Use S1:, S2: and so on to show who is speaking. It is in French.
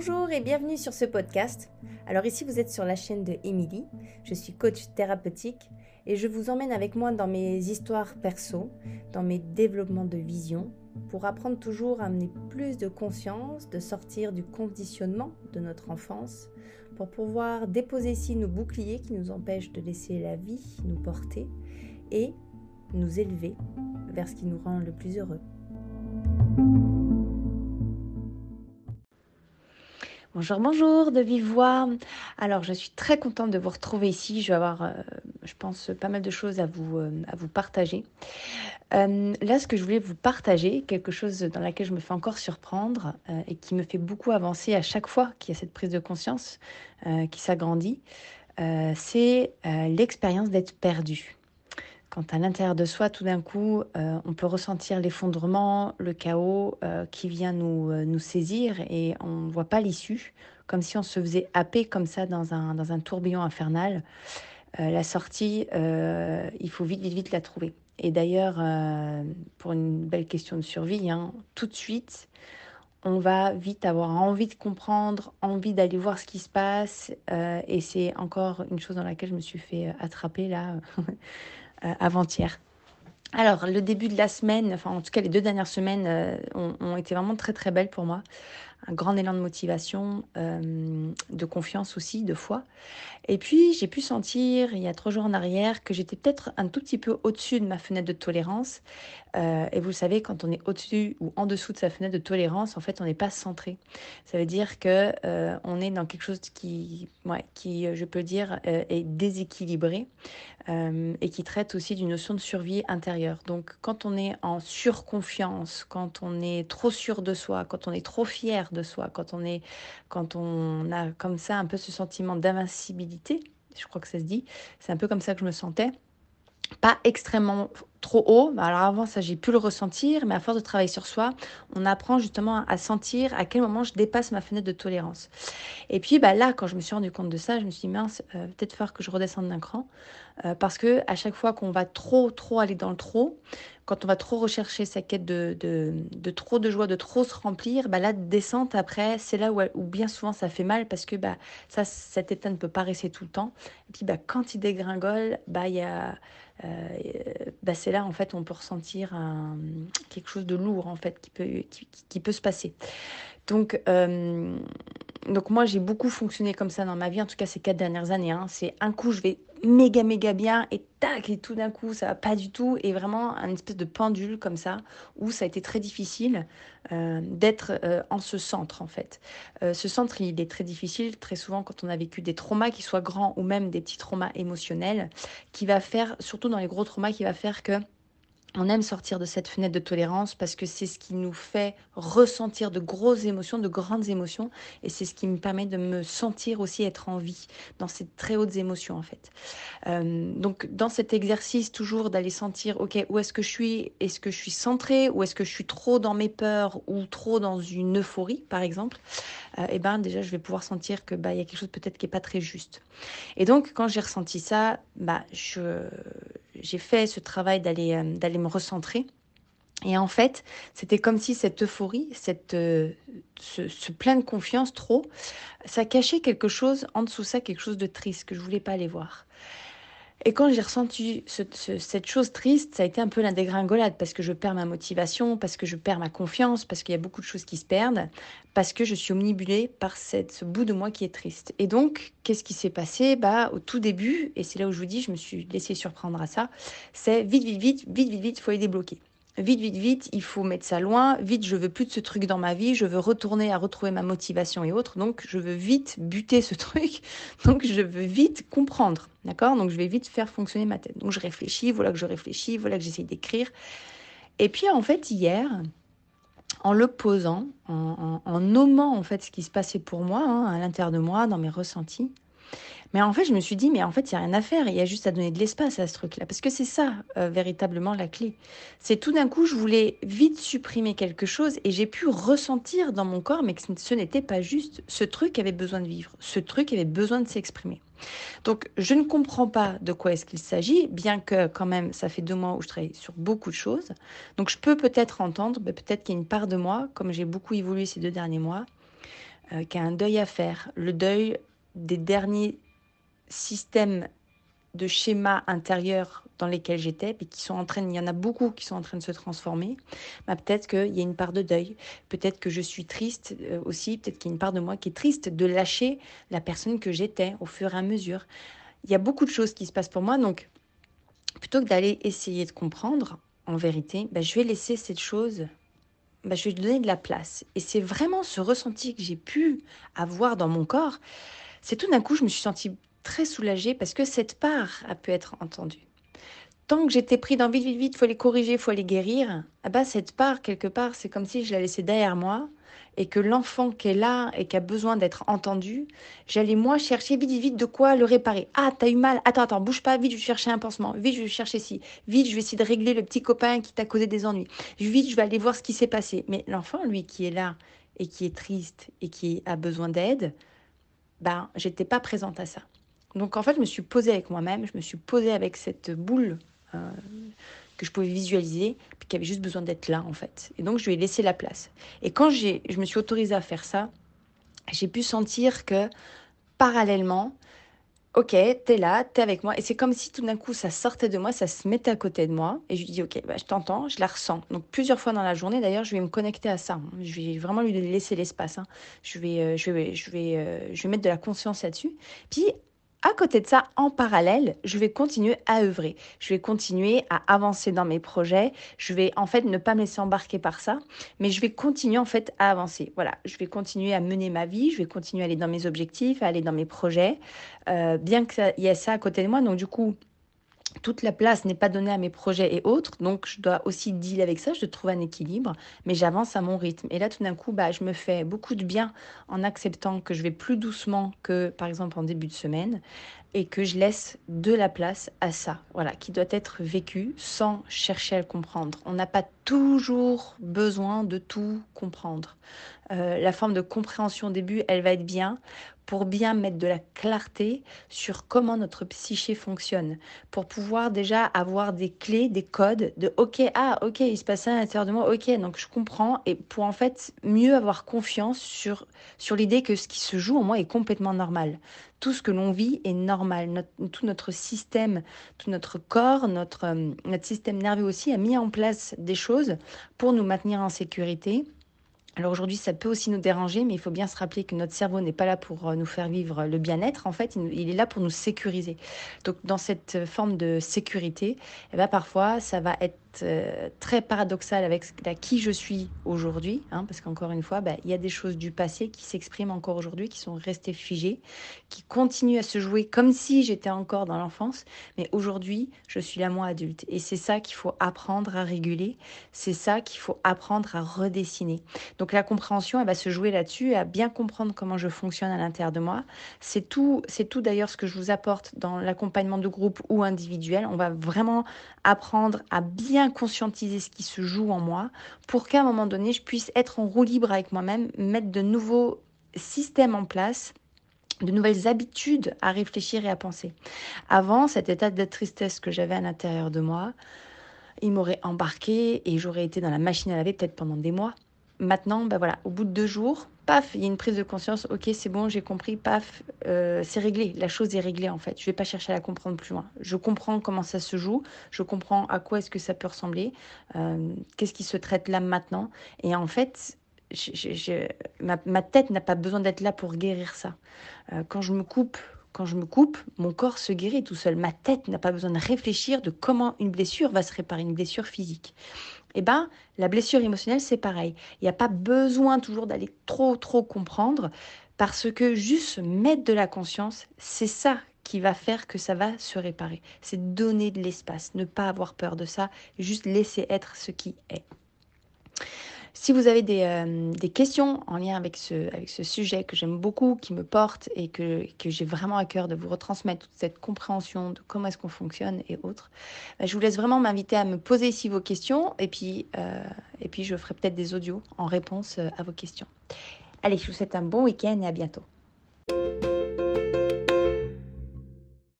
S1: Bonjour et bienvenue sur ce podcast. Alors ici vous êtes sur la chaîne de Émilie. Je suis coach thérapeutique et je vous emmène avec moi dans mes histoires perso, dans mes développements de vision pour apprendre toujours à amener plus de conscience, de sortir du conditionnement de notre enfance, pour pouvoir déposer ici nos boucliers qui nous empêchent de laisser la vie nous porter et nous élever vers ce qui nous rend le plus heureux. Bonjour, bonjour, de vive. Alors, je suis très contente de vous retrouver ici. Je vais avoir, euh, je pense, pas mal de choses à vous, euh, partager. Euh, là, ce que je voulais vous partager, quelque chose dans laquelle je me fais encore surprendre et qui me fait beaucoup avancer à chaque fois qu'il y a cette prise de conscience qui s'agrandit, c'est l'expérience d'être perdu quand à l'intérieur de soi, tout d'un coup, euh, on peut ressentir l'effondrement, le chaos euh, qui vient nous, euh, nous saisir et on ne voit pas l'issue, comme si on se faisait happer comme ça dans un, dans un tourbillon infernal. la sortie, il faut vite, vite, vite la trouver. Et d'ailleurs, pour une belle question de survie, hein, tout de suite, on va vite avoir envie de comprendre, envie d'aller voir ce qui se passe. et c'est encore une chose dans laquelle je me suis fait attraper là avant-hier. Alors, le début de la semaine, enfin en tout cas les deux dernières semaines euh, ont, été vraiment très très belles pour moi un grand élan de motivation, euh, de confiance aussi, de foi. Et puis, j'ai pu sentir, il y a trois jours en arrière, que j'étais peut-être un tout petit peu au-dessus de ma fenêtre de tolérance. Euh, et vous le savez, quand on est au-dessus ou en dessous de sa fenêtre de tolérance, en fait, on n'est pas centré. Ça veut dire que euh, on est dans quelque chose qui, ouais, qui je peux dire, est déséquilibré et qui traite aussi d'une notion de survie intérieure. Donc, quand on est en surconfiance, quand on est trop sûr de soi, quand on est trop fier de soi, quand on est, quand on a comme ça un peu ce sentiment d'invincibilité, je crois que ça se dit, c'est un peu comme ça que je me sentais pas extrêmement trop haut. Alors avant ça, j'ai pu le ressentir, mais à force de travailler sur soi, on apprend justement à sentir à quel moment je dépasse ma fenêtre de tolérance. Et puis bah, là, quand je me suis rendu compte de ça, je me suis dit mince, euh, peut-être faire que je redescende d'un cran, euh, parce que à chaque fois qu'on va trop, trop aller dans le trop, quand on va trop rechercher sa quête de, de, trop de joie, de trop se remplir, bah, la descente après, c'est là où, où, bien souvent ça fait mal parce que bah, ça, cet état ne peut pas rester tout le temps. Et puis bah, quand il dégringole, bah, euh, bah c'est là en fait on peut ressentir quelque chose de lourd en fait qui peut, qui, peut se passer. Donc, euh, donc moi j'ai beaucoup fonctionné comme ça dans ma vie, en tout cas ces quatre dernières années. Hein. C'est un coup je vais méga méga bien et tac et tout d'un coup ça va pas du tout et vraiment un espèce de pendule comme ça où ça a été très difficile euh, d'être en ce centre en fait. ce centre il est très difficile très souvent quand on a vécu des traumas qui soient grands ou même des petits traumas émotionnels qui va faire surtout dans les gros traumas qui va faire que on aime sortir de cette fenêtre de tolérance parce que c'est ce qui nous fait ressentir de grosses émotions, de grandes émotions, et c'est ce qui me permet de me sentir aussi être en vie dans ces très hautes émotions en fait. Euh, donc dans cet exercice toujours d'aller sentir, ok, où est-ce que je suis? Est-ce que je suis centrée? Ou est-ce que je suis trop dans mes peurs ou trop dans une euphorie par exemple? Et euh, eh ben déjà je vais pouvoir sentir que bah il y a quelque chose peut-être qui est pas très juste. Et donc quand j'ai ressenti ça, bah je j'ai fait ce travail d'aller euh, d'aller me recentrer. Et en fait, c'était comme si cette euphorie, cette, euh, ce, ce, plein de confiance trop, ça cachait quelque chose en dessous ça, quelque chose de triste que je voulais pas aller voir. Et quand j'ai ressenti cette chose triste, ça a été un peu la dégringolade parce que je perds ma motivation, parce que je perds ma confiance, parce qu'il y a beaucoup de choses qui se perdent, parce que je suis omnibulée par ce bout de moi qui est triste. Et donc, qu'est-ce qui s'est passé? Bah, Au tout début, et c'est là où je vous dis, je me suis laissée surprendre à ça, c'est vite, vite, vite, vite, vite, vite, faut les débloquer vite, vite, vite, il faut mettre ça loin, vite, je veux plus de ce truc dans ma vie, je veux retourner à retrouver ma motivation et autres, donc je veux vite buter ce truc, donc je veux vite comprendre, d'accord? Donc je vais vite faire fonctionner ma tête. Donc je réfléchis, voilà que je réfléchis, voilà que j'essaye d'écrire. Et puis en fait, hier, en le posant, en, nommant en fait ce qui se passait pour moi, hein, à l'intérieur de moi, dans mes ressentis, mais en fait, je me suis dit, mais en fait, il n'y a rien à faire, il y a juste à donner de l'espace à ce truc-là. Parce que c'est ça, euh, véritablement, la clé. C'est tout d'un coup, je voulais vite supprimer quelque chose et j'ai pu ressentir dans mon corps, mais que ce n'était pas juste. Ce truc avait besoin de vivre, ce truc avait besoin de s'exprimer. Donc, je ne comprends pas de quoi est-ce qu'il s'agit, bien que quand même, ça fait deux mois où je travaille sur beaucoup de choses. Donc, je peux peut-être entendre, peut-être qu'il y a une part de moi, comme j'ai beaucoup évolué ces deux derniers mois, euh, qui a un deuil à faire, le deuil des derniers systèmes de schémas intérieurs dans lesquels j'étais, et qui sont en train, il y en a beaucoup qui sont en train de se transformer, bah, peut-être qu'il y a une part de deuil, peut-être que je suis triste euh, aussi, peut-être qu'il y a une part de moi qui est triste de lâcher la personne que j'étais au fur et à mesure. Il y a beaucoup de choses qui se passent pour moi, donc plutôt que d'aller essayer de comprendre, en vérité, bah, je vais laisser cette chose, bah, je vais lui donner de la place. Et c'est vraiment ce ressenti que j'ai pu avoir dans mon corps. C'est tout d'un coup, je me suis sentie très soulagée parce que cette part a pu être entendue. Tant que j'étais pris dans vite, vite, vite, faut les corriger, faut les guérir, ah bah cette part, quelque part, c'est comme si je la laissais derrière moi et que l'enfant qui est là et qui a besoin d'être entendu, j'allais moi chercher vite, vite, de quoi le réparer. Ah, t'as eu mal, attends, attends, bouge pas, vite, je vais chercher un pansement, vite, je vais chercher ci, vite, je vais essayer de régler le petit copain qui t'a causé des ennuis, vite, je vais aller voir ce qui s'est passé. Mais l'enfant, lui, qui est là et qui est triste et qui a besoin d'aide, ben, j'étais pas présente à ça. Donc en fait, je me suis posée avec moi-même, je me suis posée avec cette boule euh, que je pouvais visualiser, puis qui avait juste besoin d'être là en fait. Et donc je lui ai laissé la place. Et quand j'ai, je me suis autorisée à faire ça, j'ai pu sentir que parallèlement, ok, t'es là, t'es avec moi. Et c'est comme si tout d'un coup ça sortait de moi, ça se mettait à côté de moi. Et je lui dis, ok, bah, je t'entends, je la ressens. Donc plusieurs fois dans la journée, d'ailleurs, je vais me connecter à ça. Je vais vraiment lui laisser l'espace. Hein. Je, vais, euh, je, vais, je, vais, euh, je vais mettre de la conscience là-dessus. Puis à côté de ça, en parallèle, je vais continuer à œuvrer. Je vais continuer à avancer dans mes projets. Je vais en fait ne pas me laisser embarquer par ça, mais je vais continuer en fait à avancer. Voilà, je vais continuer à mener ma vie. Je vais continuer à aller dans mes objectifs, à aller dans mes projets, euh, bien qu'il y ait ça à côté de moi. Donc du coup, toute la place n'est pas donnée à mes projets et autres, donc je dois aussi dealer avec ça, je dois trouver un équilibre, mais j'avance à mon rythme. Et là, tout d'un coup, bah, je me fais beaucoup de bien en acceptant que je vais plus doucement que, par exemple, en début de semaine, et que je laisse de la place à ça, voilà, qui doit être vécu sans chercher à le comprendre. On n'a pas toujours besoin de tout comprendre. Euh, la forme de compréhension au début, elle va être bien pour bien mettre de la clarté sur comment notre psyché fonctionne, pour pouvoir déjà avoir des clés, des codes de OK, ah OK, il se passe à l'intérieur de moi, OK, donc je comprends, et pour en fait mieux avoir confiance sur, sur l'idée que ce qui se joue en moi est complètement normal. Tout ce que l'on vit est normal. tout notre système, tout notre corps, notre, euh, notre système nerveux aussi a mis en place des choses pour nous maintenir en sécurité alors aujourd'hui, ça peut aussi nous déranger, mais il faut bien se rappeler que notre cerveau n'est pas là pour euh, nous faire vivre le bien-être. En fait, il est là pour nous sécuriser. Donc dans cette forme de sécurité, eh ben, parfois, ça va être euh, très paradoxal avec qui je suis aujourd'hui, hein, parce qu'encore une fois, bah, il y a des choses du passé qui s'expriment encore aujourd'hui, qui sont restées figées, qui continuent à se jouer comme si j'étais encore dans l'enfance, mais aujourd'hui, je suis là moi adulte. Et c'est ça qu'il faut apprendre à réguler, c'est ça qu'il faut apprendre à redessiner. Donc la compréhension, elle va se jouer là-dessus, à bien comprendre comment je fonctionne à l'intérieur de moi. C'est tout, c'est tout d'ailleurs ce que je vous apporte dans l'accompagnement de groupe ou individuel. On va vraiment apprendre à bien conscientiser ce qui se joue en moi pour qu'à un moment donné, je puisse être en roue libre avec moi-même, mettre de nouveaux systèmes en place de nouvelles habitudes à réfléchir et à penser. Avant, cet état de tristesse que j'avais à l'intérieur de moi, il m'aurait embarqué et j'aurais été dans la machine à laver peut-être pendant des mois. Maintenant, ben voilà, au bout de deux jours, paf, il y a une prise de conscience, ok, c'est bon, j'ai compris, paf, euh, c'est réglé, la chose est réglée en fait. Je ne vais pas chercher à la comprendre plus loin. Je comprends comment ça se joue, je comprends à quoi est-ce que ça peut ressembler, euh, qu'est-ce qui se traite là maintenant. Et en fait, ma, tête n'a pas besoin d'être là pour guérir ça. Euh, quand je me coupe, quand je me coupe, mon corps se guérit tout seul. Ma tête n'a pas besoin de réfléchir de comment une blessure va se réparer, une blessure physique eh ben, la blessure émotionnelle, c'est pareil. Il n'y a pas besoin toujours d'aller trop, trop comprendre, parce que juste mettre de la conscience, c'est ça qui va faire que ça va se réparer. C'est donner de l'espace, ne pas avoir peur de ça, juste laisser être ce qui est. Si vous avez euh, des, questions en lien avec ce, avec ce sujet que j'aime beaucoup, qui me porte et que, que j'ai vraiment à cœur de vous retransmettre toute cette compréhension de comment est-ce qu'on fonctionne et autres, bah, je vous laisse vraiment m'inviter à me poser ici vos questions et puis, euh, et puis je ferai peut-être des audios en réponse euh, à vos questions. Allez, je vous souhaite un bon week-end et à bientôt.